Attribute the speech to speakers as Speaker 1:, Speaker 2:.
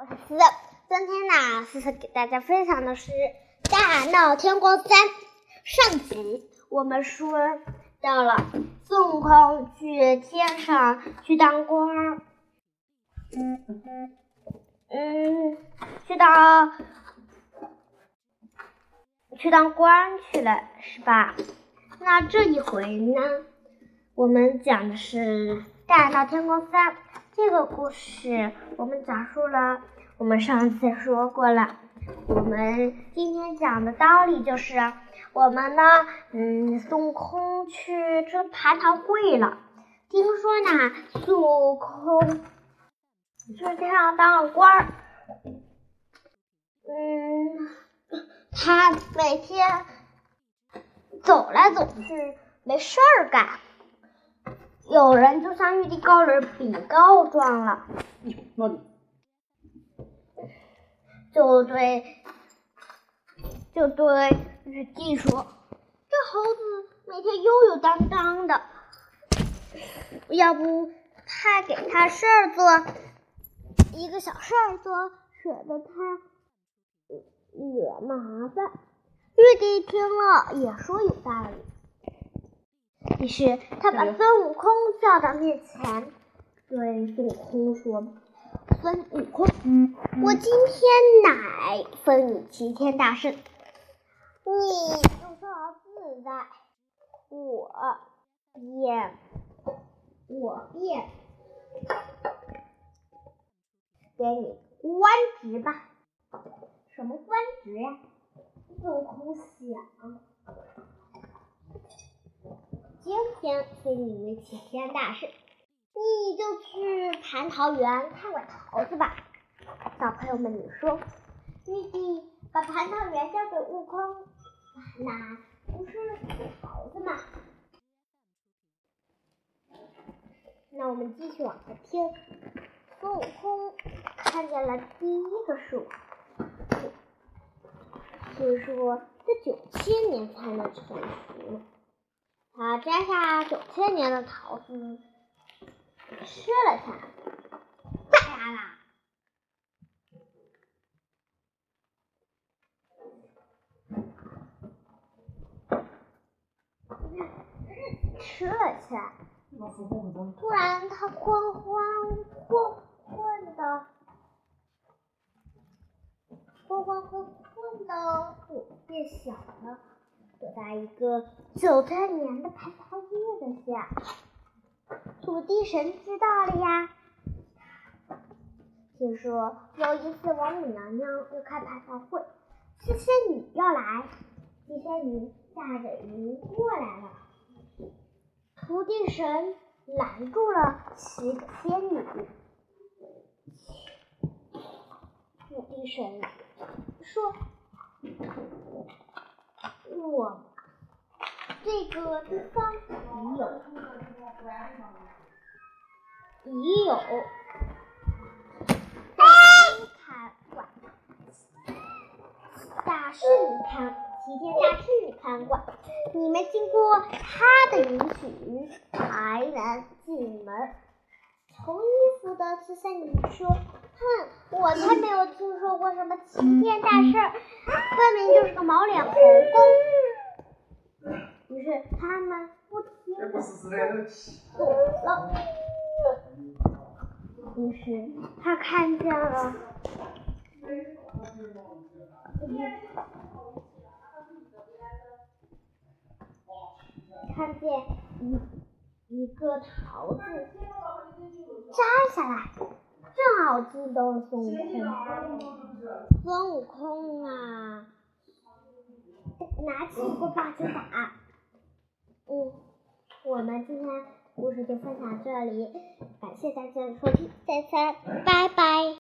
Speaker 1: 我是思。今天呢，思思给大家分享的是《大闹天宫三》上集。我们说到了孙悟空去天上去当官儿，嗯嗯，去当去当官去了，是吧？那这一回呢，我们讲的是《大闹天宫三》这个故事，我们讲述了。我们上次说过了，我们今天讲的道理就是，我们呢，嗯，孙悟空去这蟠桃会了。听说呢，孙悟空去天上当了官儿，嗯，他每天走来走去没事儿干，有人就向玉帝高人禀告状了。就对，就对玉帝说：“这猴子每天悠悠荡荡的，要不派给他事儿做，一个小事儿做，省得他惹麻烦。”玉帝听了也说有道理，于是他把孙悟空叫到面前，对孙悟空说。孙悟空，我今天乃封你齐天大圣，你就说自在，我便我便给你官职吧。什么官职呀？孙悟空想，今天给你们齐天大圣。你就去蟠桃园看看桃子吧，小朋友们，你说，玉帝把蟠桃园交给悟空，那不是桃子吗？那我们继续往下听，孙悟空看见了第一个树，听说这九千年才能成熟，他摘下九千年的桃子。吃了它，咋啦啦？吃了起来。突然，他慌慌困困的，慌慌困困的变小了，躲在一个九千年的排排叶子下。土地神知道了呀。听说有一次王母娘娘要开蟠桃会，七仙女要来，七仙女驾着云过来了。土地神拦住了七仙女。土地神说：“我这个地方已有。”已有大圣看管，大圣看齐天大圣看管，你们经过他的允许才能进门。红衣服的慈善女说：“哼，我才没有听说过什么齐天大圣，分明就是个毛脸猴公。”于是他们不听，走了。于是他看见了，看见一一个桃子摘下来，正好惊动了孙悟空。孙悟空啊，拿起棍棒就打。嗯，我们今天。故事就分享这里，感谢大家的收听，再见，拜拜。